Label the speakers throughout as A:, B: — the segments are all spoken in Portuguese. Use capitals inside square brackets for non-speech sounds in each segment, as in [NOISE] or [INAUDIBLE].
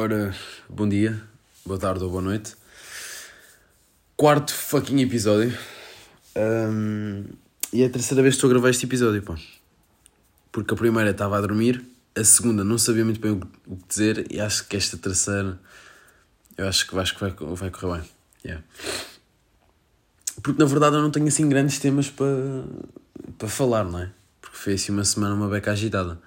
A: Ora, bom dia, boa tarde ou boa noite. Quarto fucking episódio. Um, e é a terceira vez que estou a gravar este episódio, pá. Porque a primeira estava a dormir, a segunda não sabia muito bem o que dizer e acho que esta terceira eu acho que, acho que vai, vai correr bem. Yeah. Porque na verdade eu não tenho assim grandes temas para, para falar, não é? Porque foi assim uma semana uma beca agitada.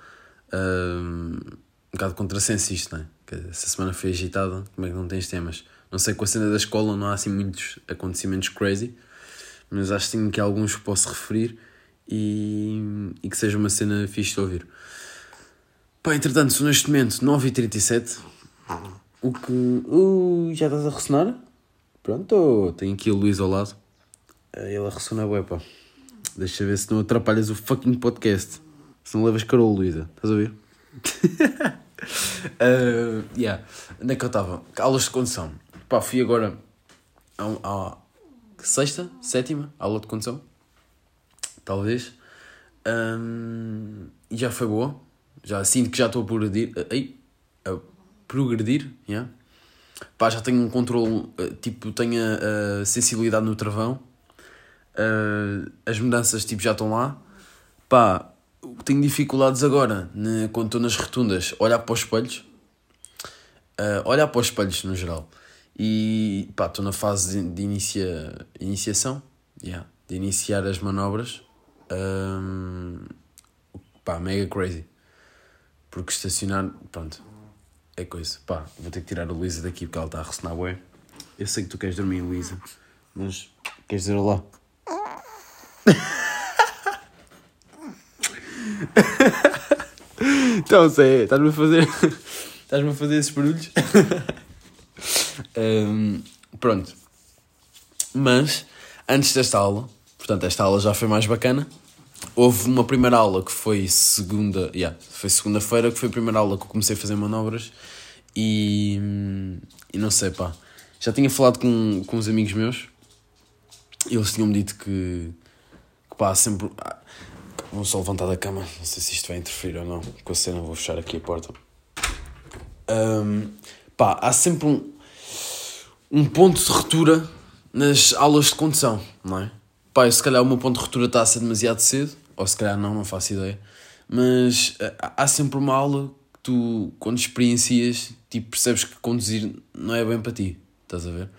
A: Um, um bocado contrassenso isto, não é? Que essa semana foi agitada, como é que não tens temas? Não sei, com a cena da escola não há assim muitos acontecimentos crazy, mas acho que tenho aqui alguns que posso referir e, e que seja uma cena fixe de ouvir. Pá, entretanto, sou neste momento 9h37, o que... Uh, já estás a ressonar? Pronto, tenho aqui o Luís ao lado. Ele ressona bué, pá. Deixa ver se não atrapalhas o fucking podcast. Se não levas carol, Luísa. Estás a ouvir? [LAUGHS] uh, [LAUGHS] yeah. Onde é que eu estava? Aulas de condução. Pá, fui agora à, sexta, sétima aula de condução. Talvez. Um, e já foi boa. Já sinto que já estou a progredir. Ai, a progredir, yeah. Pá, já tenho um controle, tipo, tenho a sensibilidade no travão. Uh, as mudanças, tipo, já estão lá. Pá, tenho dificuldades agora, né, quando estou nas rotundas, olhar para os espelhos. Uh, olhar para os espelhos no geral. E pá, estou na fase de, de inicia, iniciação, yeah, de iniciar as manobras. Um, pá, mega crazy. Porque estacionar, pronto, é coisa. Pá, vou ter que tirar a Luísa daqui porque ela está a ressonar. Eu sei que tu queres dormir, Luísa, mas queres dizer olá? [LAUGHS] [LAUGHS] então, Zé, estás-me a fazer. [LAUGHS] Estás-me a fazer esses barulhos? [LAUGHS] um, pronto. Mas, antes desta aula, portanto, esta aula já foi mais bacana. Houve uma primeira aula que foi segunda. Yeah, foi segunda-feira, que foi a primeira aula que eu comecei a fazer manobras. E. E não sei, pá. Já tinha falado com, com uns amigos meus. Eles tinham-me dito que. que pá, sempre. Vou só levantar da cama, não sei se isto vai interferir ou não. Com a cena, vou fechar aqui a porta. Um, pá, há sempre um, um ponto de ruptura nas aulas de condução, não é? Pá, se calhar o meu ponto de ruptura está a ser demasiado cedo, ou se calhar não, não faço ideia. Mas há sempre uma aula que tu, quando experiencias, tipo, percebes que conduzir não é bem para ti, estás a ver?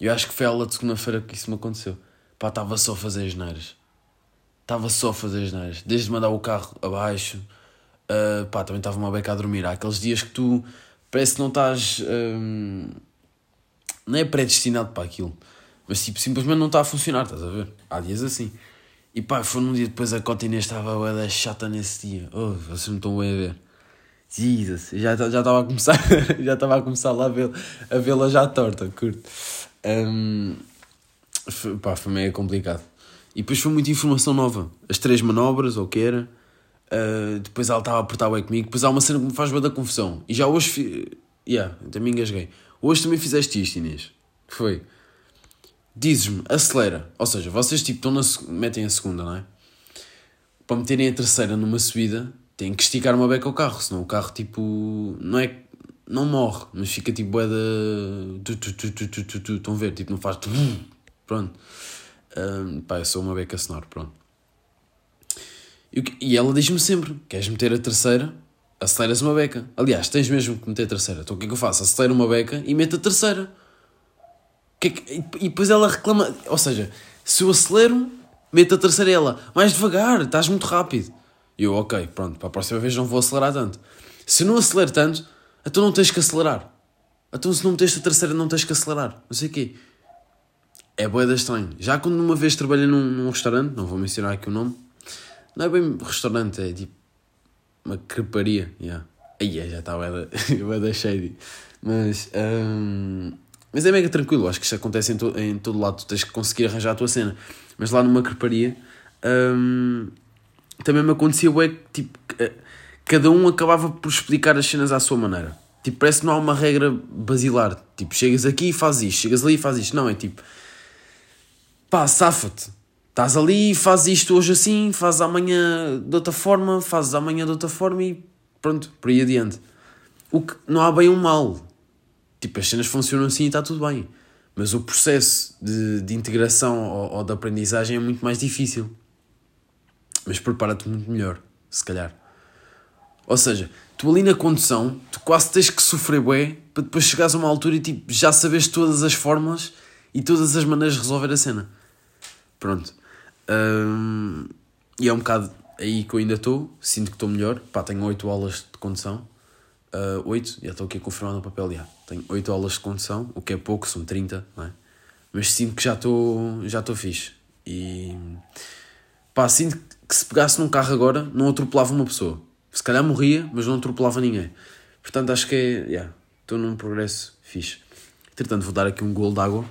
A: Eu acho que foi a aula de segunda-feira que isso me aconteceu. Pá, estava só a fazer as neiras estava só a fazer as neiras. Desde mandar o carro abaixo, uh, pá, também estava uma beca a dormir. Há aqueles dias que tu parece que não estás. Um, não é predestinado para aquilo, mas tipo, simplesmente não está a funcionar, estás a ver? Há dias assim. E pá, foi num dia depois a Cota estava a chata nesse dia. Oh, vocês não estão bem a ver. Jesus, já já estava a começar, [LAUGHS] já estava a começar lá a vê-la a vê já torta, curto. Um, foi, pá, foi meio complicado. E depois foi muita informação nova. As três manobras, ou o que era. Uh, depois ela estava a apertar bem comigo. Depois há uma cena que me faz bem da confusão. E já hoje. Fi... Yeah, também engasguei. Hoje também fizeste isto, Inês. Foi? Dizes-me, acelera. Ou seja, vocês tipo estão na, metem a segunda, não é? Para meterem a terceira numa subida, têm que esticar uma beca ao carro. Senão o carro tipo. Não é. Não morre, mas fica tipo bué Estão a ver? Tipo, não faz. Pronto. Um, pá, eu sou uma beca sonora, pronto. E, e ela diz-me sempre: queres meter a terceira? Aceleras uma beca. Aliás, tens mesmo que meter a terceira. Então o que é que eu faço? Acelero uma beca e meto a terceira. Que é que, e depois ela reclama. Ou seja, se eu acelero, meto a terceira ela. Mais devagar, estás muito rápido. E eu, ok, pronto, para a próxima vez não vou acelerar tanto. Se eu não acelero tanto, então não tens que acelerar. Então se não meteste a terceira, não tens que acelerar. Não sei o quê é boeda estranho. Já quando uma vez trabalhei num, num, restaurante, não vou mencionar aqui o nome, não é bem restaurante, é tipo uma creparia. Yeah. Aí é, já está boeda [LAUGHS] shady. Mas, um, mas é mega tranquilo, acho que isto acontece em, to, em todo lado, tu tens que conseguir arranjar a tua cena. Mas lá numa creparia um, também me acontecia ué, tipo, cada um acabava por explicar as cenas à sua maneira. Tipo, parece que não há uma regra basilar. Tipo, chegas aqui e fazes isto, chegas ali e fazes isto. Não, é tipo, pá, safa-te. Estás ali, fazes isto hoje assim, fazes amanhã de outra forma, fazes amanhã de outra forma e pronto, por aí adiante. O que não há bem um mal. Tipo, as cenas funcionam assim e está tudo bem. Mas o processo de, de integração ou, ou de aprendizagem é muito mais difícil. Mas prepara-te muito melhor, se calhar. Ou seja, tu ali na condução, tu quase tens que sofrer bué para depois chegares a uma altura e tipo, já sabes todas as fórmulas e todas as maneiras de resolver a cena. Pronto. Um, e é um bocado aí que eu ainda estou, sinto que estou melhor. Pá, tenho 8 aulas de condução. Uh, 8, já estou aqui a confirmar no papel, já. Tenho 8 aulas de condução, o que é pouco, são 30, não é? Mas sinto que já estou já estou fixe. E pá, sinto que se pegasse num carro agora, não atropelava uma pessoa. Se calhar morria, mas não atropelava ninguém. Portanto, acho que é, yeah, estou num progresso fixe. Entretanto, vou dar aqui um golo de água.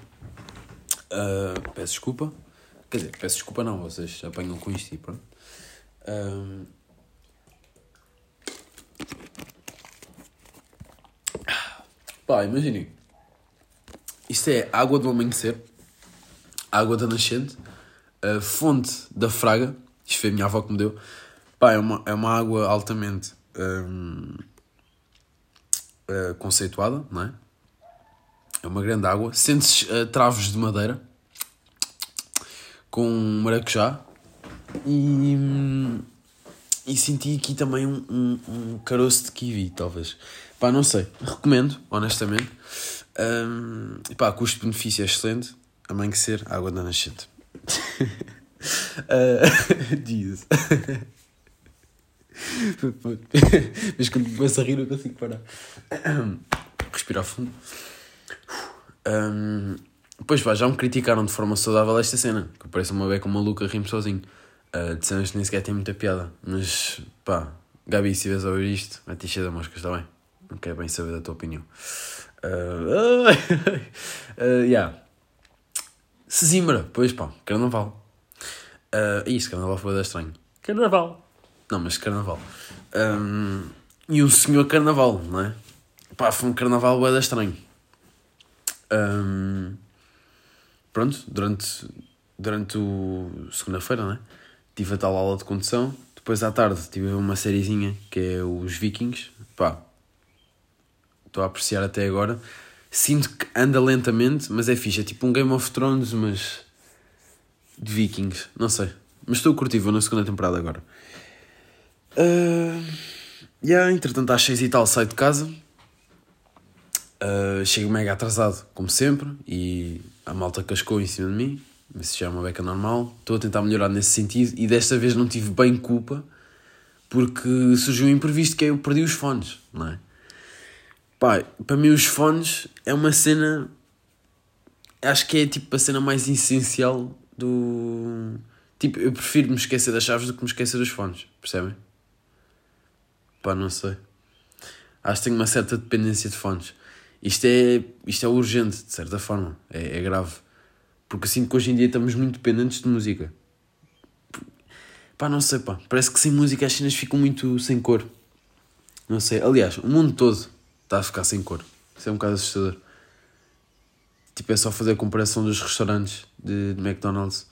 A: Uh, peço desculpa. Quer dizer, peço desculpa não, vocês apanham com isto e pronto. Um... Pá, imaginem. Isto é água do amanhecer, água da nascente, a fonte da fraga. Isto foi a minha avó que me deu. Pá, é uma, é uma água altamente um, uh, eh, conceituada, não é? É uma grande água. Sentes uh, travos de madeira com maracujá e, e senti aqui também um, um, um caroço de kiwi, talvez. Pá, não sei. Recomendo, honestamente. Um, pá, custo-benefício é excelente. A mãe que ser, água da nascente. uh, [LAUGHS] [LAUGHS] Jesus. [LAUGHS] Mas quando começo a rir, eu consigo parar. [COUGHS] Respirar fundo. Um, pois pá, já me criticaram de forma saudável esta cena. Que parece uma beca maluca rimo sozinho. Uh, de cenas que nem sequer tem muita piada. Mas pá, Gabi, se estiveres a ouvir isto, vai te encher da mosca, está bem? Não quero bem saber da tua opinião. Uh, uh, [LAUGHS] yeah. Sesimbra, pois pá, carnaval. Uh, isso, carnaval foi da estranho. Carnaval. Não, mas carnaval. Um, e um senhor carnaval, não é? Pá, foi um carnaval bué estranho. Um, pronto, durante, durante o segunda-feira, não é? Tive a tal aula de condução. Depois à tarde tive uma sériezinha que é os Vikings. Pá, estou a apreciar até agora. Sinto que anda lentamente, mas é fixe. É tipo um Game of Thrones, mas de Vikings. Não sei. Mas estou vou na segunda temporada agora. Uh, yeah, entretanto, às 6 e tal saio de casa. Uh, chego mega atrasado, como sempre, e a malta cascou em cima de mim. Mas já é uma beca normal. Estou a tentar melhorar nesse sentido e desta vez não tive bem culpa porque surgiu um imprevisto que é eu perdi os fones, não é? Pá, para mim os fones é uma cena. Acho que é tipo a cena mais essencial do. Tipo, eu prefiro me esquecer das chaves do que me esquecer dos fones, percebem? Pá, não sei. Acho que tenho uma certa dependência de fones. Isto é, isto é urgente, de certa forma. É, é grave. Porque sinto que hoje em dia estamos muito dependentes de música. Pá, não sei, pá. Parece que sem música as cenas ficam muito sem cor. Não sei. Aliás, o mundo todo está a ficar sem cor. Isso é um bocado assustador. Tipo, é só fazer a comparação dos restaurantes de, de McDonald's.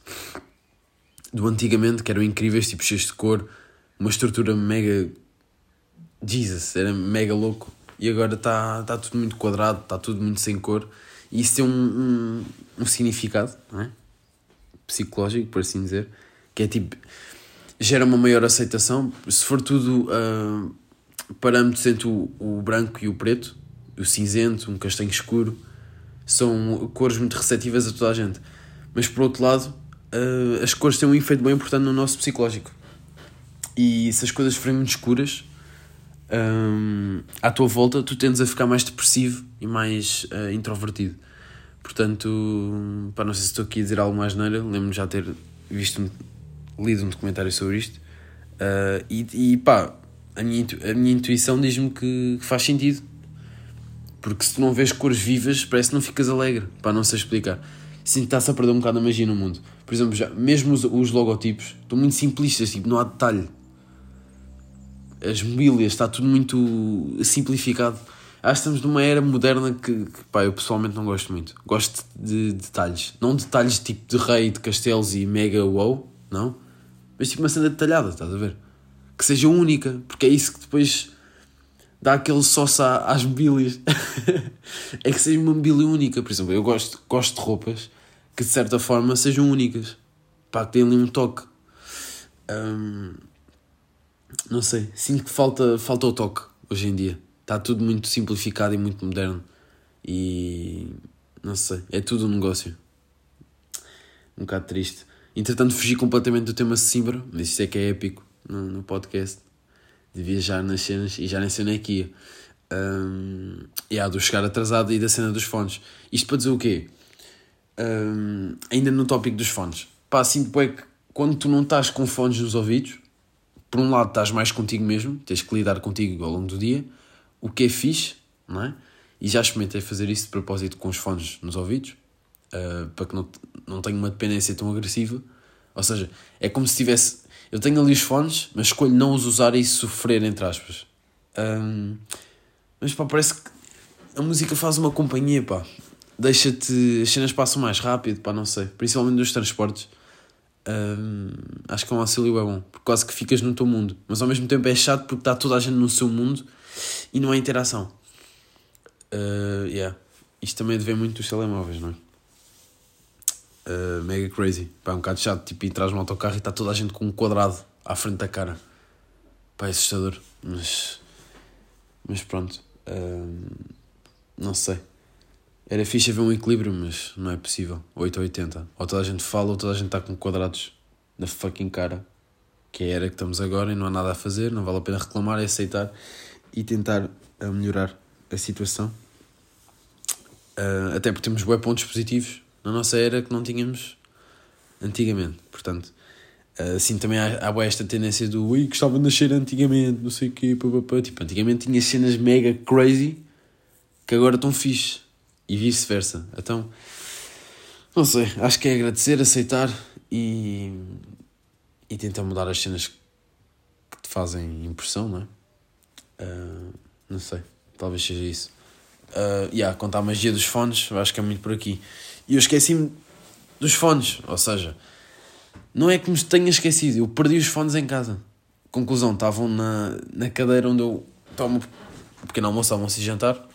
A: Do antigamente, que eram incríveis, tipo, cheios de cor. Uma estrutura mega Jesus, era mega louco. E agora está tá tudo muito quadrado, está tudo muito sem cor. E isso tem um, um, um significado, é? Psicológico, por assim dizer, que é tipo. gera uma maior aceitação. Se for tudo uh, parâmetros entre o, o branco e o preto, o cinzento, um castanho escuro, são cores muito receptivas a toda a gente. Mas por outro lado, uh, as cores têm um efeito bem importante no nosso psicológico. E se as coisas forem muito escuras, um, à tua volta, tu tendes a ficar mais depressivo e mais uh, introvertido. Portanto, para não sei se estou aqui a dizer algo mais neira, lembro-me já ter visto, lido um documentário sobre isto. Uh, e, e pá, a minha, a minha intuição diz-me que faz sentido. Porque se tu não vês cores vivas, parece que não ficas alegre. Pá, não sei explicar. Sinto que está-se a perder um bocado a magia no mundo. Por exemplo, já, mesmo os, os logotipos estão muito simplistas, tipo, não há detalhe as mobílias, está tudo muito simplificado. Acho que estamos numa era moderna que, que pá, eu pessoalmente não gosto muito. Gosto de detalhes. Não detalhes tipo de rei, de castelos e mega wow, não. Mas tipo uma cena detalhada, estás a ver? Que seja única, porque é isso que depois dá aquele sócio às mobílias. [LAUGHS] é que seja uma mobília única, por exemplo. Eu gosto, gosto de roupas que de certa forma sejam únicas. Pá, que tenham ali um toque. Hum, não sei, sinto que falta, falta o toque hoje em dia. Está tudo muito simplificado e muito moderno. E não sei, é tudo um negócio. Um bocado triste. Entretanto, fugi completamente do tema Simbra, mas isso é que é épico no, no podcast. De viajar nas cenas e já nem sei onde é que ia. Um, e há do chegar atrasado e da cena dos fones. Isto para dizer o quê? Um, ainda no tópico dos fones. Pá, sinto é que quando tu não estás com fones nos ouvidos, por um lado estás mais contigo mesmo, tens que lidar contigo ao longo do dia, o que é fixe, não é? E já experimentei fazer isso de propósito com os fones nos ouvidos, uh, para que não, não tenha uma dependência tão agressiva. Ou seja, é como se tivesse. Eu tenho ali os fones, mas escolho não os usar e sofrer, entre aspas. Um, mas pá, parece que a música faz uma companhia, pá. Deixa-te. As cenas passam mais rápido, pá, não sei. Principalmente nos transportes. Um, acho que é um auxílio é bom, porque quase que ficas no teu mundo, mas ao mesmo tempo é chato porque está toda a gente no seu mundo e não há interação. Uh, yeah. Isto também deve muito dos telemóveis, não é? Uh, mega crazy. Pá, é um bocado chato, tipo, entras no autocarro e está toda a gente com um quadrado à frente da cara. Pá, é assustador, mas. Mas pronto. Uh, não sei. Era fixe haver um equilíbrio, mas não é possível. 8 ou 80. Ou toda a gente fala ou toda a gente está com quadrados na fucking cara. Que é a era que estamos agora e não há nada a fazer, não vale a pena reclamar, é aceitar e tentar eh, melhorar a situação. Uh, até porque temos bué pontos positivos na nossa era que não tínhamos antigamente. Portanto, assim também há, há esta tendência do ui, gostava de nascer antigamente, não sei o quê, papapá. Tipo, antigamente tinha cenas mega crazy que agora estão fixe e vice-versa. Então, não sei, acho que é agradecer, aceitar e, e tentar mudar as cenas que te fazem impressão, não é? Uh, não sei, talvez seja isso. Uh, yeah, contar a magia dos fones, acho que é muito por aqui. E eu esqueci-me dos fones, ou seja, não é que me tenha esquecido, eu perdi os fones em casa. Conclusão, estavam na, na cadeira onde eu tomo pequeno almoço, almoço e jantar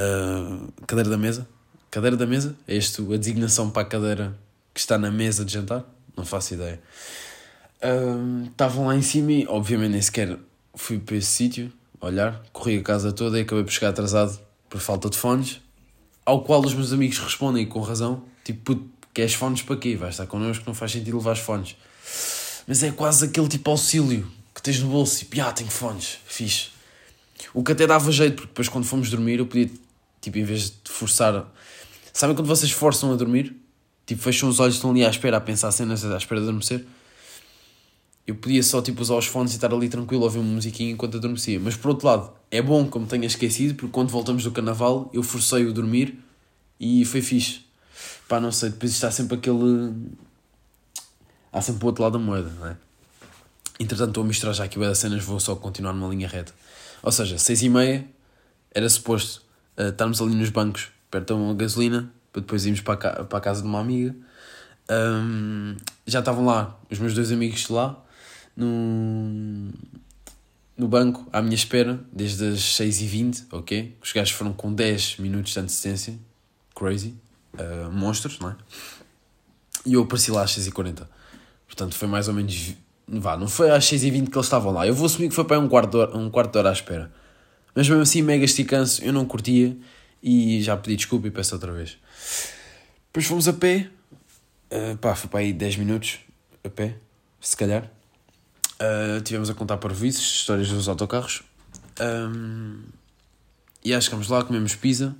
A: uh, cadeira da mesa. Cadeira da mesa? É isto a designação para a cadeira que está na mesa de jantar? Não faço ideia. Uh, estavam lá em cima e, obviamente, nem sequer fui para esse sítio olhar. Corri a casa toda e acabei por chegar atrasado por falta de fones. Ao qual os meus amigos respondem com razão: tipo, puto, queres fones para quê? Vais estar connosco, não faz sentido levar fones. Mas é quase aquele tipo auxílio que tens no bolso tipo, ah, tenho fones, fixe. O que até dava jeito, porque depois quando fomos dormir eu podia Tipo, em vez de forçar. Sabem quando vocês forçam a dormir? Tipo, fecham os olhos, estão ali à espera, a pensar cenas, à espera de adormecer. Eu podia só tipo, usar os fones e estar ali tranquilo ouvir uma musiquinha enquanto adormecia. Mas por outro lado, é bom como tenha esquecido, porque quando voltamos do carnaval eu forcei-o a dormir e foi fixe. Pá, não sei, depois está sempre aquele. Há sempre o outro lado da moeda, não é? Entretanto, estou a misturar já aqui o das cenas, vou só continuar numa linha reta. Ou seja, seis e meia era suposto uh, estarmos ali nos bancos, perto da gasolina, para depois irmos para a, para a casa de uma amiga. Um, já estavam lá os meus dois amigos lá, no, no banco, à minha espera, desde as 6h20, ok? Os gajos foram com 10 minutos de antecedência, crazy, uh, monstros, não é? E eu apareci lá às 6h40. Portanto, foi mais ou menos. Vá, não foi às 6h20 que eles estavam lá. Eu vou assumir que foi para um quarto de hora, um quarto de hora à espera. Mas mesmo assim, mega esticância, eu não curtia e já pedi desculpa e peço outra vez. Depois fomos a pé, uh, pá, foi para aí 10 minutos a pé, se calhar. Uh, tivemos a contar para vices, histórias dos autocarros. Um, e acho que vamos lá, comemos pizza.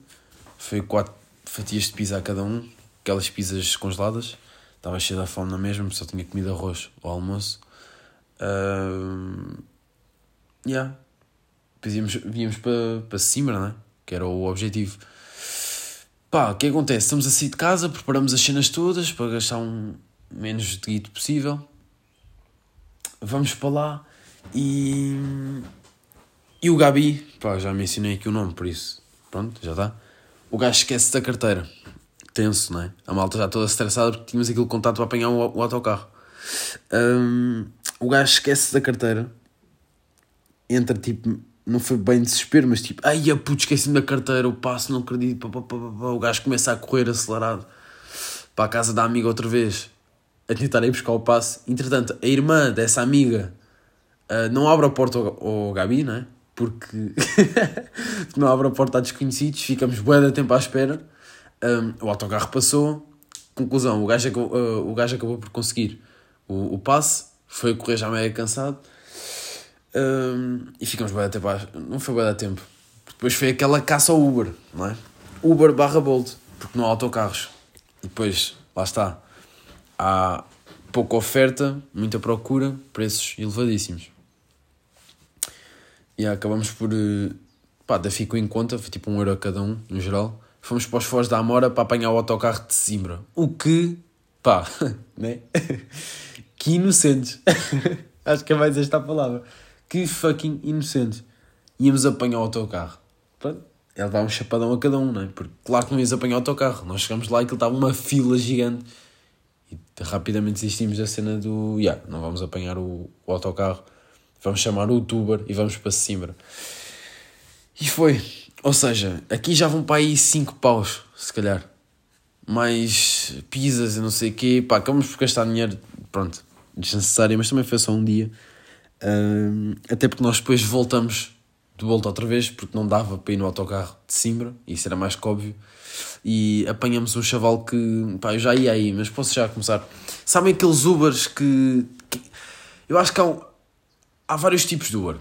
A: Foi quatro fatias de pizza a cada um, aquelas pizzas congeladas. Estava cheio da fome na mesma, só tinha comido arroz ao almoço. Um, yeah, depois íamos, para, para cima, não é? Que era o objetivo. Pá, o que acontece? Estamos a sair de casa, preparamos as cenas todas para gastar um menos de guito possível. Vamos para lá e. E o Gabi, pá, já mencionei aqui o nome, por isso, pronto, já está. O gajo esquece da carteira. Tenso, não é? A malta já toda estressada porque tínhamos aquele contato para apanhar o, o autocarro. Um, o gajo esquece da carteira entra tipo, não foi bem desespero, mas tipo, ai a puto, esqueci-me da carteira, o passo, não acredito, pá, pá, pá, o gajo começa a correr acelerado para a casa da amiga outra vez, a tentar ir buscar o passe. Entretanto, a irmã dessa amiga uh, não abre a porta ao, ao Gabi, não é? Porque [LAUGHS] não abre a porta a desconhecidos, ficamos bué de tempo à espera. Um, o autocarro passou, conclusão, o gajo, uh, o gajo acabou por conseguir o, o passe, foi correr já meio cansado um, e ficamos bem a tempo. Não foi bem a tempo. Depois foi aquela caça ao Uber, não é? Uber barra Bolt, porque não há autocarros. E depois, lá está. Há pouca oferta, muita procura, preços elevadíssimos. E acabamos por. Eh, pá, da ficou em conta, foi tipo um euro a cada um, no geral. Fomos para os Foz da Amora para apanhar o autocarro de Simbra. O que. pá, [LAUGHS] né? [LAUGHS] que inocentes. [LAUGHS] Acho que é mais esta a palavra. Que fucking inocentes. Íamos apanhar o autocarro. Pronto. Ele dava um chapadão a cada um, não é? Porque claro que não ias apanhar o autocarro. Nós chegamos lá e aquilo estava uma fila gigante. E rapidamente desistimos da cena do. Yeah, não vamos apanhar o, o autocarro. Vamos chamar o Uber e vamos para Simbra. E foi. Ou seja, aqui já vão para aí 5 paus, se calhar. Mais pizzas e não sei o quê. Pá, acabamos por gastar dinheiro, pronto, desnecessário, mas também foi só um dia até porque nós depois voltamos de volta outra vez, porque não dava para ir no autocarro de Simbra, isso era mais que óbvio. E apanhamos um chaval que, pá, eu já ia aí, mas posso já começar. Sabem aqueles Ubers que. que eu acho que há, um, há vários tipos de Uber.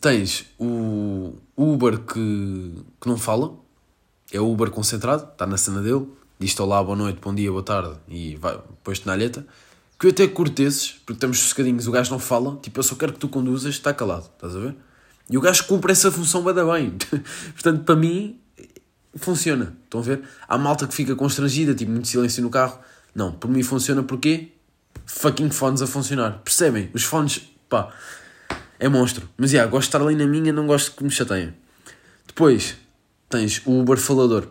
A: Tens o Uber que, que não fala, é o Uber concentrado, está na cena dele, diz-te olá, boa noite, bom dia, boa tarde e vai, pões-te na alheta que eu até curto esses, porque estamos sossegadinhos, o gajo não fala, tipo, eu só quero que tu conduzas, está calado, estás a ver? E o gajo cumpre essa função bem bem. [LAUGHS] Portanto, para mim, funciona. Estão a ver? Há malta que fica constrangida, tipo, muito silêncio no carro. Não, por mim funciona porque fucking fones a funcionar. Percebem? Os fones, pá, é monstro. Mas, já, yeah, gosto de estar ali na minha, não gosto que me chateiem. Depois, tens o Uber falador.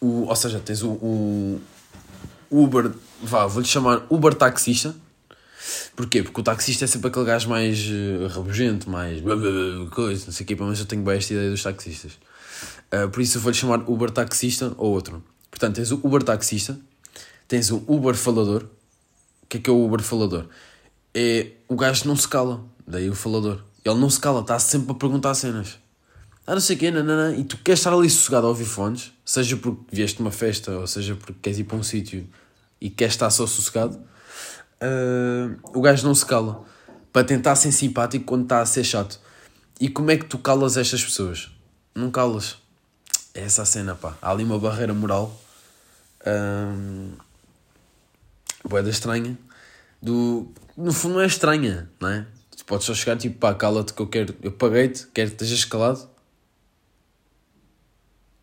A: O, ou seja, tens o, o Uber vá, vou-lhe chamar Uber taxista. Porquê? Porque o taxista é sempre aquele gajo mais uh, rabugento, mais coisa, não sei o quê, mas eu tenho bem esta ideia dos taxistas. Uh, por isso eu vou-lhe chamar Uber taxista ou outro. Portanto, tens o Uber taxista, tens o Uber falador. O que é que é o Uber falador? É o gajo não se cala, daí o falador. Ele não se cala, está sempre a perguntar cenas. Ah, não sei o quê, nanana, e tu queres estar ali sossegado a ouvir fones, seja porque vieste uma festa, ou seja porque queres ir para um sítio e quer estar só sossegado, uh, o gajo não se cala para tentar ser simpático quando está a ser chato. E como é que tu calas estas pessoas? Não calas. É essa a cena, pá. Há ali uma barreira moral. Um, boeda estranha. Do, no fundo não é estranha, não é? Tu podes só chegar tipo, pá, cala-te que eu quero. Eu paguei-te, quero que estejas calado.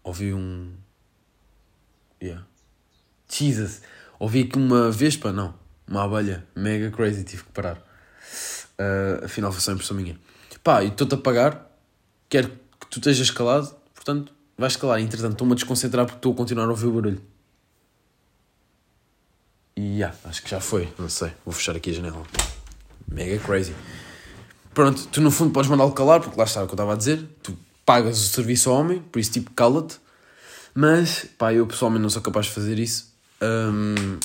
A: Ouvi um. Yeah. Jesus. Ouvi que uma vespa, não, uma abelha, mega crazy, tive que parar. Uh, afinal foi só impressão minha. Pá, e estou-te a pagar, quero que tu estejas calado, portanto, vais calar. Entretanto, estou-me a desconcentrar porque estou a continuar a ouvir o barulho. E yeah, acho que já foi, não sei. Vou fechar aqui a janela. Mega crazy. Pronto, tu no fundo podes mandá-lo calar, porque lá está o que eu estava a dizer. Tu pagas o serviço ao homem, por isso tipo cala-te. Mas, pá, eu pessoalmente não sou capaz de fazer isso. Um,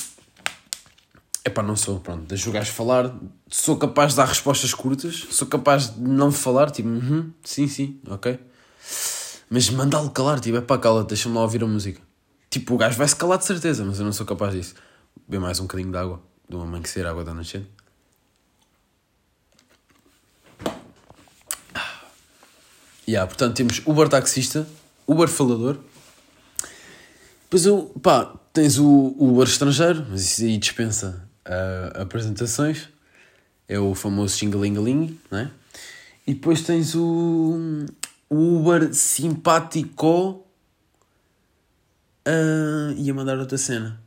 A: epá, não sou, pronto, deixo o gajo falar, sou capaz de dar respostas curtas, sou capaz de não falar, tipo, uhum, sim, sim, ok. Mas mandá-lo calar, tipo, é pá, cala, deixa-me lá ouvir a música. Tipo, o gajo vai se calar de certeza, mas eu não sou capaz disso. Beber mais um bocadinho de água, uma amanhecer, água da nascente. Yeah, portanto, temos Uber taxista, Uber falador. Depois eu, pá, Tens o, Uber estrangeiro, mas isso aí dispensa uh, apresentações. É o famoso xingalingaling, não é? E depois tens o, o Uber simpático. Uh, ia mandar outra cena.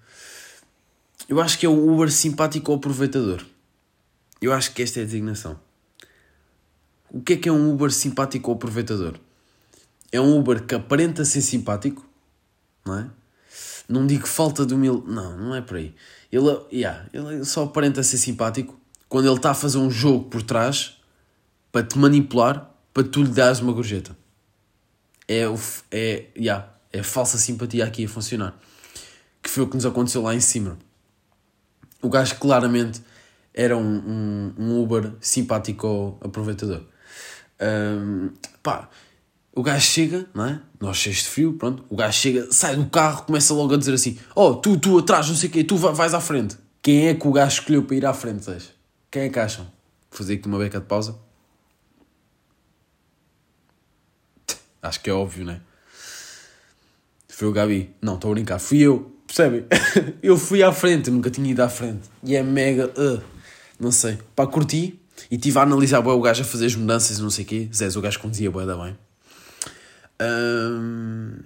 A: Eu acho que é o Uber simpático aproveitador. Eu acho que esta é a designação. O que é que é um Uber simpático aproveitador? É um Uber que aparenta ser simpático, não é? Não digo falta de humildade. Não, não é por aí. Ele, yeah, ele só aparenta ser simpático quando ele está a fazer um jogo por trás para te manipular, para tu lhe dares uma gorjeta. É, o, é, yeah, é falsa simpatia aqui a funcionar. Que foi o que nos aconteceu lá em cima. O gajo claramente era um, um, um Uber simpático aproveitador. Um, pá, o gajo chega, não é? Nós cheios de frio, pronto. O gajo chega, sai do carro, começa logo a dizer assim: Oh, tu, tu atrás, não sei o quê, tu vais à frente. Quem é que o gajo escolheu para ir à frente, sabes? Quem é que acham? Vou fazer aqui uma beca de pausa. Acho que é óbvio, não é? Foi o Gabi. Não, estou a brincar. Fui eu. Percebem? [LAUGHS] eu fui à frente, nunca tinha ido à frente. E é mega. Uh, não sei. Pá, curti. E estive a analisar o gajo a fazer as mudanças e não sei o quê. Zé, o gajo conduzia bué da bem. Um,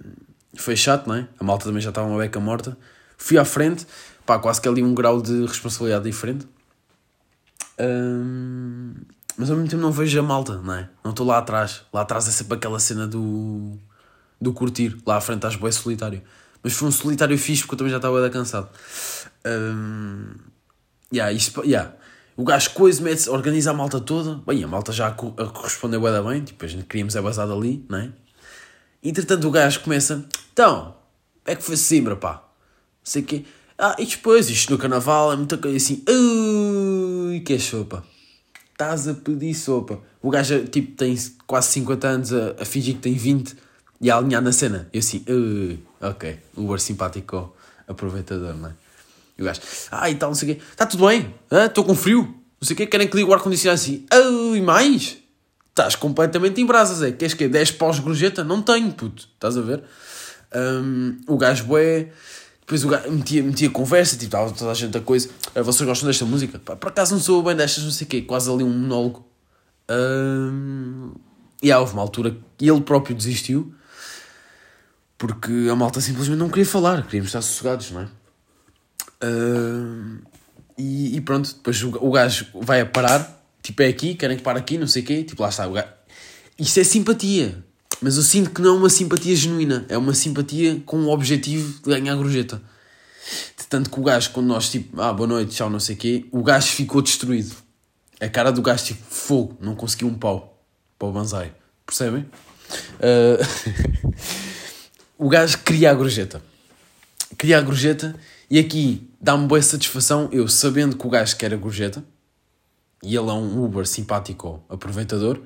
A: foi chato, não é? A malta também já estava uma beca morta. Fui à frente. Pá, quase que ali um grau de responsabilidade diferente. Um, mas ao mesmo tempo não vejo a malta, não é? Não estou lá atrás. Lá atrás é sempre aquela cena do, do curtir. Lá à frente estás bem solitário. Mas foi um solitário fixe porque eu também já estava cansado. Um, yeah, isto, yeah. O gajo coisa, mete organiza a malta toda. Bem, a malta já correspondeu bem, tipo, a gente queríamos é basado ali, não é? Entretanto o gajo começa, então, é que foi Simbra, pá. Sei o quê. Ah, e depois, isto no carnaval é muita coisa assim, ui, que é sopa. Estás a pedir sopa. O gajo, tipo, tem quase 50 anos a, a fingir que tem 20 e a alinhar na cena. Eu assim, ui, ok, Uber simpático aproveitador, não é? E o gajo, ah, e tal, não sei o quê. Está tudo bem? Estou com frio? Não sei o quê. Querem que ligue o ar-condicionado assim? Oh, e mais? Estás completamente em brasas, é? Queres que 10 paus gorjeta? Não tenho, puto. Estás a ver? Um, o gajo bué... Depois o gajo metia, metia conversa, tipo, estava toda a gente a coisa. Ah, vocês gostam desta música? Pá, por acaso não sou bem destas, não sei o quê. Quase ali um monólogo. Um, e há, houve uma altura que ele próprio desistiu. Porque a malta simplesmente não queria falar. Queríamos estar sossegados, não é? Uh, e, e, pronto, depois o, o gajo vai a parar, tipo é aqui, querem que pare aqui, não sei o quê, tipo lá está o gajo. Isso é simpatia, mas eu sinto que não é uma simpatia genuína, é uma simpatia com o objetivo de ganhar a gorjeta. Tanto que o gajo, quando nós tipo, ah, boa noite, tchau, não sei o quê, o gajo ficou destruído. A cara do gajo, tipo, fogo, não conseguiu um pau para o banzai. Percebem? Uh... [LAUGHS] o gajo queria a gorjeta. Queria a gorjeta e aqui dá-me boa satisfação eu sabendo que o gajo quer a gorjeta e ele é um Uber simpático aproveitador.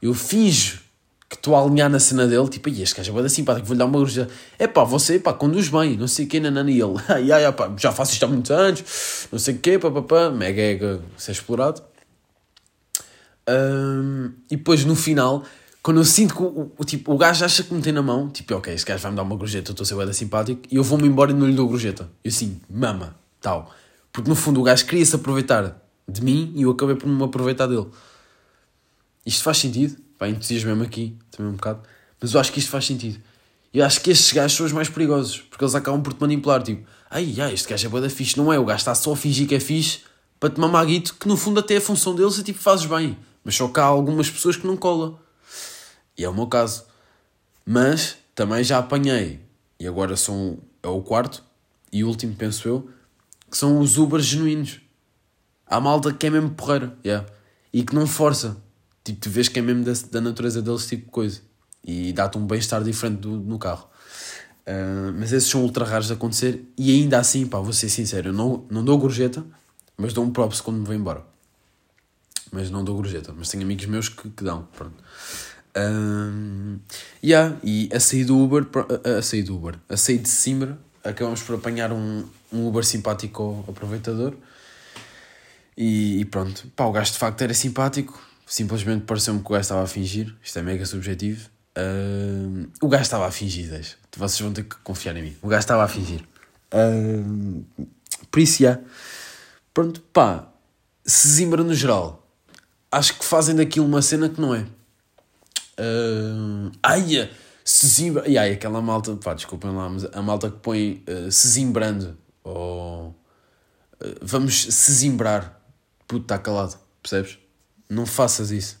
A: Eu finjo que estou a alinhar na cena dele, tipo, e este gajo é bem simpático, vou-lhe dar uma gorjeta. É pá, você, pá, conduz bem, não sei o que, nanana, e ele, [LAUGHS] ai, ai, pá, já faço isto há muitos anos, não sei o que, pá, pá, pá, mega ega ser explorado. Um, e depois no final quando eu sinto que o, o, tipo, o gajo acha que me tem na mão, tipo, ok, este gajo vai me dar uma gorjeta, eu estou a ser bem simpático, e eu vou-me embora e não lhe dou gorjeta. Eu assim, mama, tal. Porque no fundo o gajo queria se aproveitar de mim e eu acabei por me aproveitar dele. Isto faz sentido? Pá, entusiasmo-me aqui, também um bocado. Mas eu acho que isto faz sentido. Eu acho que estes gajos são os mais perigosos, porque eles acabam por te manipular, tipo, ai, ai, este gajo é boa da fixe. Não é, o gajo está só a fingir que é fixe para te mamar guito, que no fundo até a função deles é tipo, fazes bem. Mas só que há algumas pessoas que não colam. E é o meu caso. Mas também já apanhei, e agora são, é o quarto e último, penso eu, que são os Ubers genuínos. Há malta que é mesmo porreira, yeah. e que não força. Tipo, tu vês que é mesmo da, da natureza deles, tipo coisa. E dá-te um bem-estar diferente do, no carro. Uh, mas esses são ultra raros de acontecer e ainda assim, pá, vou ser sincero, eu não, não dou gorjeta, mas dou um props quando me vou embora. Mas não dou gorjeta, mas tenho amigos meus que, que dão, pronto. Um, yeah, e a sair do Uber, a, a sair do Uber, a sair de Simbra, acabamos por apanhar um, um Uber simpático aproveitador. E, e, pronto, pá, o gajo de facto era simpático, simplesmente pareceu-me que o gajo estava a fingir, isto é mega subjetivo. Uh, o gajo estava a fingir, deixa. vocês vão ter que confiar em mim. O gajo estava a fingir. Uh, por isso, pronto, pá, se Zimbra no geral, acho que fazem daquilo uma cena que não é. Uh, ai, Sesimbra. E ai, aquela malta, pá, desculpem lá, mas a malta que põe uh, Sezimbrando. Ou. Uh, vamos Sezimbrar. Puto, está calado, percebes? Não faças isso.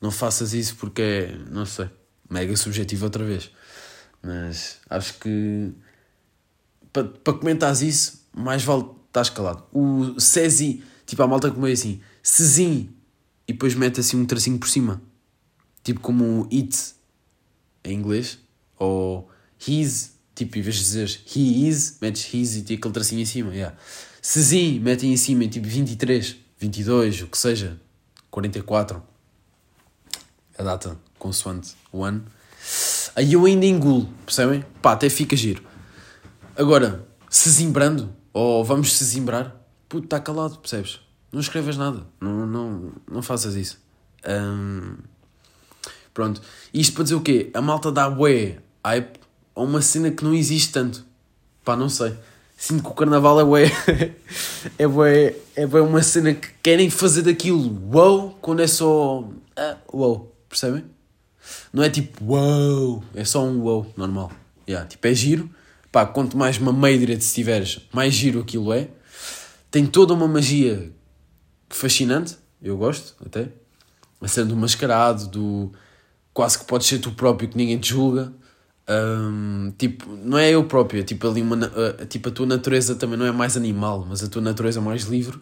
A: Não faças isso porque é. Não sei. Mega subjetivo outra vez. Mas acho que. Para pa comentares isso, mais vale estás calado. O Cesi, tipo, a malta que põe assim. Sezim. e depois mete assim um tracinho por cima. Tipo como it em inglês. Ou his, tipo, em vez de dizer he is, metes his e tem aquele tracinho em cima. Yeah. Sezin, metem em cima, tipo 23, 22, o que seja. 44. A data, consoante o ano. Aí eu ainda engulo, percebem? Pá, até fica giro. Agora, sezimbrando, ou vamos sezimbrar, puto, está calado, percebes? Não escrevas nada, não, não, não faças isso. Pronto, isto para dizer o quê? A malta dá bué hype a uma cena que não existe tanto. Pá, não sei. Sinto que o carnaval é bué, [LAUGHS] é bué, é bué uma cena que querem fazer daquilo wow, quando é só ah, wow, percebem? Não é tipo wow, é só um wow normal. Yeah, tipo, é giro. Pá, quanto mais mameira se tiveres, mais giro aquilo é. Tem toda uma magia fascinante, eu gosto até. A cena do mascarado, do quase que podes ser tu próprio que ninguém te julga. Um, tipo, não é eu próprio, é tipo, ali uma, uh, tipo a tua natureza também não é mais animal, mas a tua natureza é mais livre,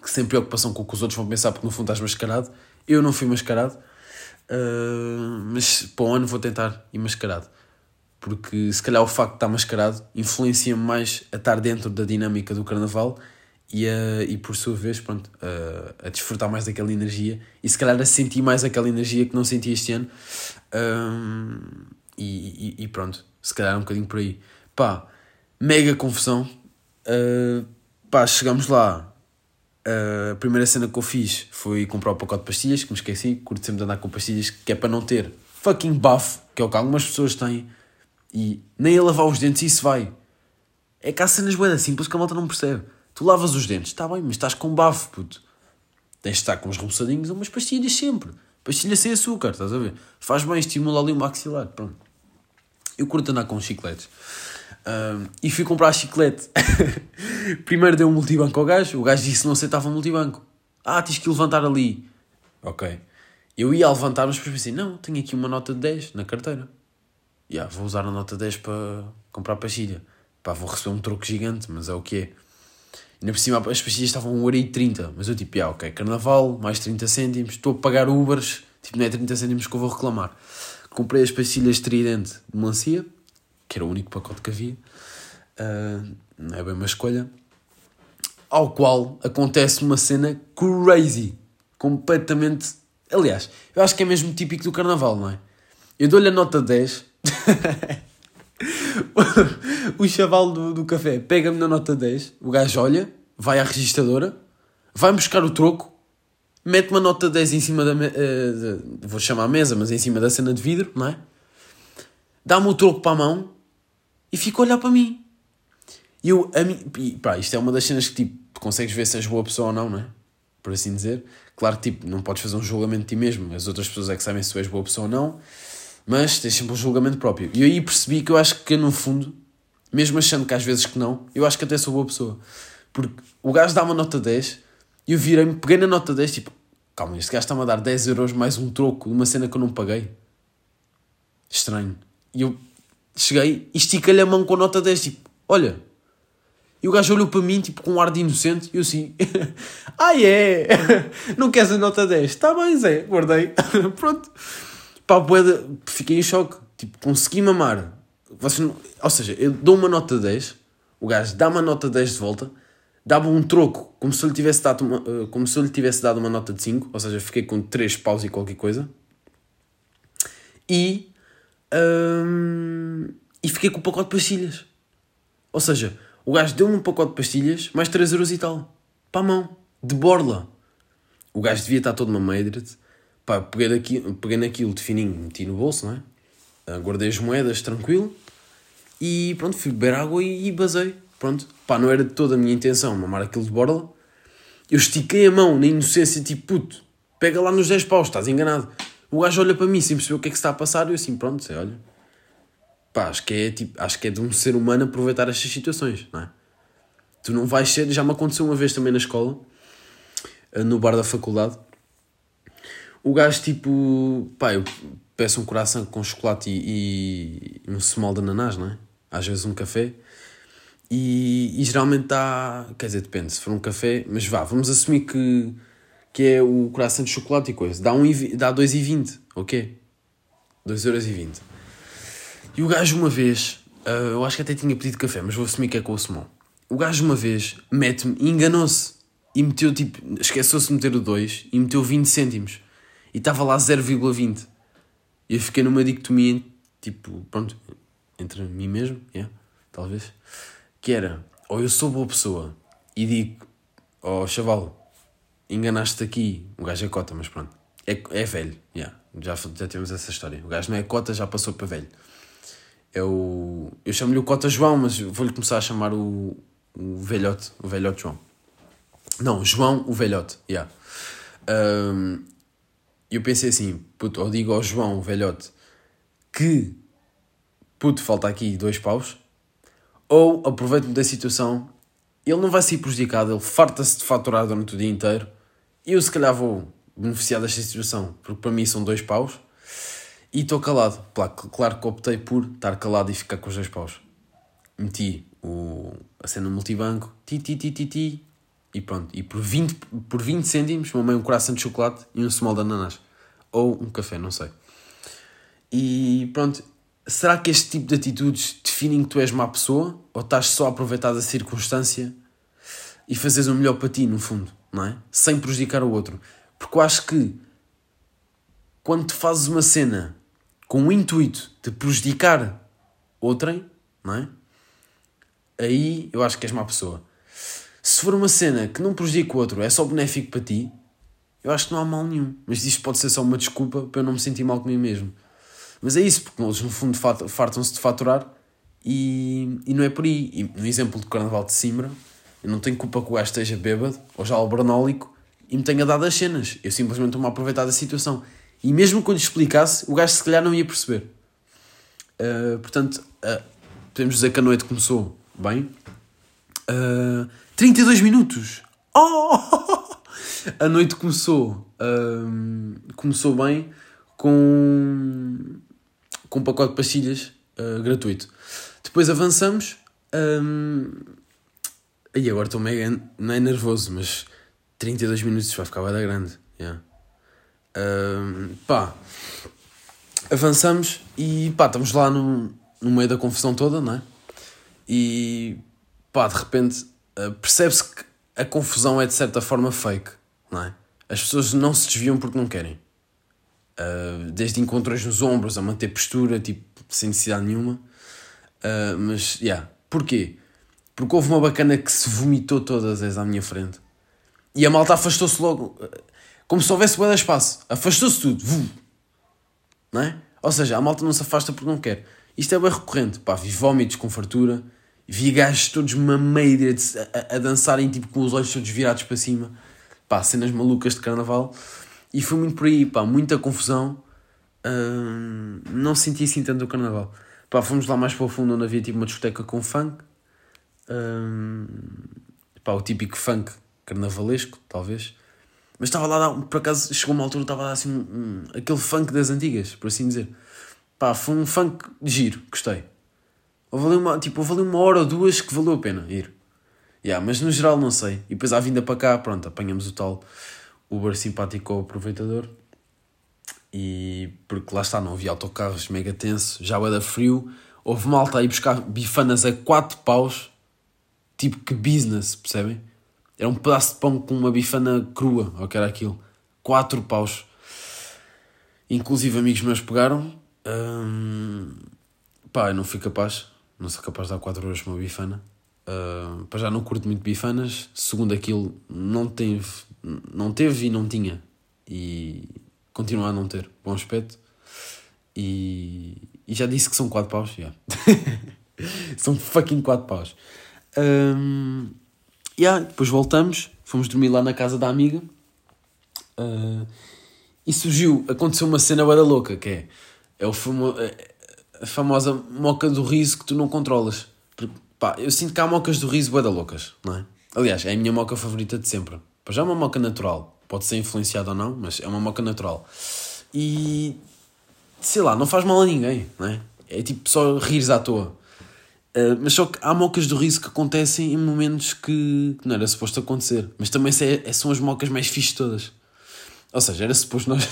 A: que sem preocupação com o que os outros vão pensar, porque no fundo estás mascarado. Eu não fui mascarado, uh, mas para o ano vou tentar ir mascarado, porque se calhar o facto de estar mascarado influencia-me mais a estar dentro da dinâmica do carnaval e, e por sua vez, pronto, a, a desfrutar mais daquela energia e se calhar a sentir mais aquela energia que não senti este ano. Um, e, e, pronto, se calhar é um bocadinho por aí. Pá, mega confusão. Uh, pá, chegamos lá. Uh, a primeira cena que eu fiz foi comprar o pacote de pastilhas, que me esqueci. Curto sempre de andar com pastilhas, que é para não ter fucking buff, que é o que algumas pessoas têm. E nem a lavar os dentes isso vai. É que há cenas boas simples que a malta não percebe. Tu lavas os dentes, está bem, mas estás com bafo, puto. Tens de estar com uns roçadinhos ou umas pastilhas sempre. Pastilha sem açúcar, estás a ver? Faz bem, estimula ali o maxilar, pronto. Eu curto andar com chicletes. E fui comprar chiclete. [LAUGHS] Primeiro deu um multibanco ao gajo. O gajo disse que não aceitava multibanco. Ah, tens que levantar ali. Ok. Eu ia levantar, mas depois pensei: não, tenho aqui uma nota de 10 na carteira. Yeah, vou usar a nota 10 para comprar pastilha. Pá, vou receber um troco gigante, mas é o que é. Ainda por cima as pastilhas estavam 1,30€. Mas eu tipo, yeah, ok, carnaval, mais 30 cêntimos, estou a pagar Ubers, tipo, não é 30 cêntimos que eu vou reclamar. Comprei as pastilhas Tridente de melancia, que era o único pacote que havia. Uh, não é bem uma escolha. Ao qual acontece uma cena crazy. Completamente. Aliás, eu acho que é mesmo típico do carnaval, não é? Eu dou-lhe a nota 10. [LAUGHS] o chaval do, do café pega-me na nota 10. O gajo olha, vai à registradora, vai buscar o troco mete uma nota 10 em cima da. Uh, vou chamar a mesa, mas em cima da cena de vidro, não é? Dá-me o troco para a mão e fica a olhar para mim. E eu, a mim, e, pá, isto é uma das cenas que tipo, consegues ver se és boa pessoa ou não, não é? Por assim dizer. Claro que tipo, não podes fazer um julgamento de ti mesmo, as outras pessoas é que sabem se tu és boa pessoa ou não, mas tens sempre um julgamento próprio. E aí percebi que eu acho que no fundo, mesmo achando que às vezes que não, eu acho que até sou boa pessoa. Porque o gajo dá uma nota 10 e eu virei-me, peguei na nota 10, tipo, calma, este gajo está-me a dar 10 euros mais um troco de uma cena que eu não paguei. Estranho. E eu cheguei e estica-lhe a mão com a nota 10, tipo, olha. E o gajo olhou para mim, tipo, com um ar de inocente, e eu assim, [LAUGHS] ah, é? [LAUGHS] não queres a nota 10? Está bem, Zé, guardei. [LAUGHS] Pronto. Pá, boeda, fiquei em choque. Tipo, consegui mamar. Você não... Ou seja, eu dou uma nota 10, o gajo dá uma nota 10 de volta, dava um troco, como se eu lhe tivesse dado uma, uh, como se eu lhe tivesse dado uma nota de 5, ou seja, fiquei com 3 paus e qualquer coisa. E, um, e fiquei com um pacote de pastilhas. Ou seja, o gajo deu-me um pacote de pastilhas, mais 3 euros e tal. Para a mão, de borla. O gajo devia estar todo mameira. Pá, peguei, daqui, peguei naquilo de fininho, meti no bolso, não é? Guardei as moedas tranquilo. E pronto, fui beber água e, e basei. Pronto, pá, não era de toda a minha intenção mamar aquilo de borla. Eu estiquei a mão na inocência, tipo, puto, pega lá nos 10 paus, estás enganado. O gajo olha para mim sem perceber o que é que está a passar e eu assim, pronto, você olha. Pá, acho que é, tipo, acho que é de um ser humano aproveitar estas situações, não é? Tu não vais ser, já me aconteceu uma vez também na escola, no bar da faculdade. O gajo, tipo, pá, eu peço um coração com chocolate e, e um small de ananás, não é? Às vezes um café. E, e geralmente está. Quer dizer, depende, se for um café, mas vá, vamos assumir que, que é o coração de chocolate e coisa. Dá, um, dá 2,20, ok? 2,20€. E o gajo uma vez, uh, eu acho que até tinha pedido café, mas vou assumir que é com o Simão. O gajo uma vez mete-me e enganou-se. E meteu tipo, esqueceu-se de meter o 2 e meteu 20 cêntimos. E estava lá 0,20. E eu fiquei numa dicotomia, tipo, pronto, entre mim mesmo, yeah, talvez. Que era, ou eu sou boa pessoa e digo, oh chaval, enganaste aqui. O gajo é cota, mas pronto. É, é velho, yeah. já, já temos essa história. O gajo não é cota, já passou para velho. É o. Eu chamo-lhe o Cota João, mas vou-lhe começar a chamar o, o velhote, o velhote João. Não, João o velhote, yeah. Um, eu pensei assim, puto, ou digo ao João o velhote que puto, falta aqui dois paus, ou aproveito-me da situação, ele não vai ser prejudicado, ele farta-se de faturar durante o dia inteiro, e eu se calhar vou beneficiar desta situação, porque para mim são dois paus, e estou calado. Claro, que optei por estar calado e ficar com os dois paus. Meti o, a cena multibanco, ti, ti, ti, ti, ti, e pronto. E por 20, por 20 cêntimos, mamei um coração de chocolate e um small de ananás. Ou um café, não sei. E pronto. Será que este tipo de atitudes definem que tu és má pessoa? Ou estás só a aproveitar da circunstância e fazes o melhor para ti, no fundo, não é? Sem prejudicar o outro. Porque eu acho que quando fazes uma cena com o intuito de prejudicar outrem, não é? Aí eu acho que és má pessoa. Se for uma cena que não prejudica o outro, é só benéfico para ti, eu acho que não há mal nenhum. Mas isto pode ser só uma desculpa para eu não me sentir mal comigo mesmo. Mas é isso, porque eles no fundo fartam-se de faturar e, e não é por aí. E no exemplo do Carnaval de Simbra, eu não tenho culpa que o gajo esteja bêbado ou já albernólico e me tenha dado as cenas. Eu simplesmente estou-me a aproveitar da situação. E mesmo quando explicasse, o gajo se calhar não ia perceber. Uh, portanto, uh, podemos dizer que a noite começou bem. Uh, 32 minutos! Oh! [LAUGHS] A noite começou, começou bem com, com um pacote de pastilhas uh, gratuito. Depois avançamos. Um, e agora estou mega. Não é nervoso, mas 32 minutos vai ficar bem grande. Yeah. Um, pá, avançamos e pá, estamos lá no, no meio da confusão toda, não é? E pá, de repente uh, percebe-se que a confusão é de certa forma fake, não é? As pessoas não se desviam porque não querem. Uh, desde encontros nos ombros a manter postura, tipo, sem necessidade nenhuma. Uh, mas. Yeah. Porquê? Porque houve uma bacana que se vomitou todas as à minha frente. E a malta afastou-se logo. Como se houvesse boa espaço. Afastou-se tudo. Vum. Não é? Ou seja, a malta não se afasta porque não quer. Isto é bem recorrente. Pá, vi vómitos com fartura. Vi gajos todos mameira a, a dançarem tipo com os olhos todos virados para cima. Pá, cenas malucas de carnaval. E foi muito por aí, pá, muita confusão. Não senti assim tanto o carnaval. Pá, fomos lá mais para o fundo onde havia tipo uma discoteca com funk. Hum, pá, o típico funk carnavalesco, talvez. Mas estava lá, por acaso, chegou uma altura, estava lá assim, um, aquele funk das antigas, por assim dizer. Pá, foi um funk giro, gostei. Houve uma, tipo, ali uma hora ou duas que valeu a pena ir. Yeah, mas no geral não sei. E depois à vinda para cá, pronto, apanhamos o tal Uber simpático ao aproveitador. E porque lá está, não havia autocarros mega tenso, já era frio. Houve malta aí buscar bifanas a 4 paus, tipo que business, percebem? Era um pedaço de pão com uma bifana crua, ou que era aquilo. 4 paus. Inclusive amigos meus pegaram. Hum, pá, eu não fui capaz. Não sou capaz de dar 4 euros para uma bifana. Uh, para já não curto muito bifanas. Segundo aquilo, não teve, não teve e não tinha. E continua a não ter bom aspecto. E, e já disse que são 4 paus. Yeah. [LAUGHS] são fucking 4 paus. Um, yeah, depois voltamos. Fomos dormir lá na casa da amiga. Uh, e surgiu, aconteceu uma cena bada louca que é, é o famo, é, a famosa moca do riso que tu não controlas. Porque, pá, eu sinto que há mocas do riso bada loucas, não é? Aliás, é a minha moca favorita de sempre. Pois já é uma moca natural. Pode ser influenciada ou não, mas é uma moca natural. E sei lá, não faz mal a ninguém, não é? É tipo só rires à toa. Uh, mas só que há mocas do riso que acontecem em momentos que, não era suposto acontecer. Mas também é, é, são as mocas mais fixes todas. Ou seja, era suposto nós.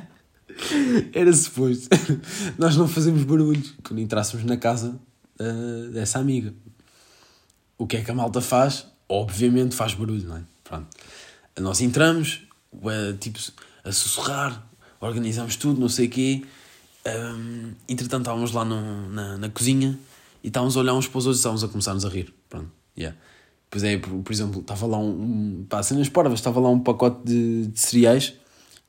A: [LAUGHS] era suposto nós não fazemos barulho quando entrássemos na casa uh, dessa amiga. O que é que a malta faz? Obviamente faz barulho, não é? Pronto. Nós entramos, uh, tipo, a sussurrar, organizamos tudo, não sei o quê. Um, entretanto, estávamos lá no, na, na cozinha e estávamos a olhar uns para os outros e estávamos a começar-nos a rir. Pronto, yeah. Pois é, por, por exemplo, estava lá um. um pá, cenas estava lá um pacote de, de, cereais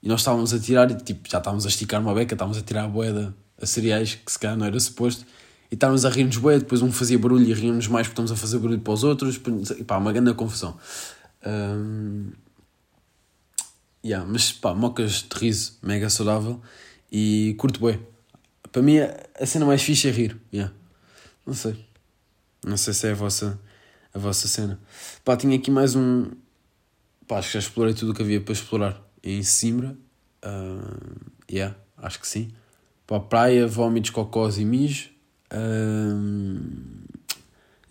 A: e nós estávamos a tirar e tipo, já estávamos a esticar uma beca, estávamos a tirar a boeda a cereais, que se calhar não era suposto, e estávamos a rir-nos boé, depois um fazia barulho e ríamos mais porque estamos a fazer barulho para os outros, e pá, uma grande confusão. Um, yeah, mas pá, mocas de riso, mega saudável e curto bué. Para mim a cena mais fixe é rir. Yeah. Não sei. Não sei se é a vossa, a vossa cena. Pá, tinha aqui mais um. Pá, acho que já explorei tudo o que havia para explorar. Em Simbra. Uh, yeah, acho que sim. Pá, praia, vómitos, cocós e mijo. Uh,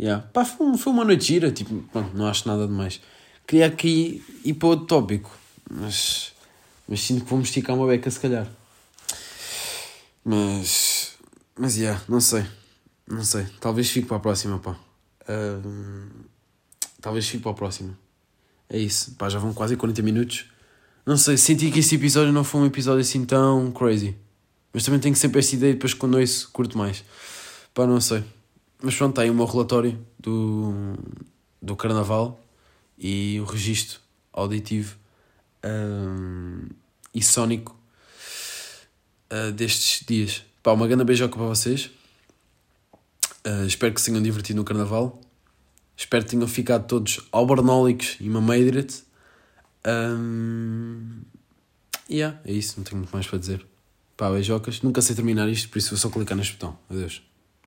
A: yeah. Pá, foi, foi uma noite gira. Tipo, pronto, não acho nada de mais. Queria aqui ir para outro tópico. Mas, mas sinto que vamos esticar uma beca se calhar. Mas. Mas, yeah, não sei. Não sei. Talvez fique para a próxima, pá. Uh, talvez fique para a próxima. É isso. Pá, já vão quase 40 minutos. Não sei, senti que este episódio não foi um episódio assim tão crazy. Mas também tenho sempre esta ideia depois quando ouço curto mais. Pá, não sei. Mas pronto, está aí o meu relatório do, do carnaval e o registro auditivo um, e sónico uh, destes dias. Pá, uma grande beijoca para vocês. Uh, espero que se tenham divertido no carnaval. Espero que tenham ficado todos albernólicos e mameidret. Um, yeah, é isso, não tenho muito mais para dizer. Pá, beijocas. Nunca sei terminar isto, por isso vou só clicar neste botão. Adeus.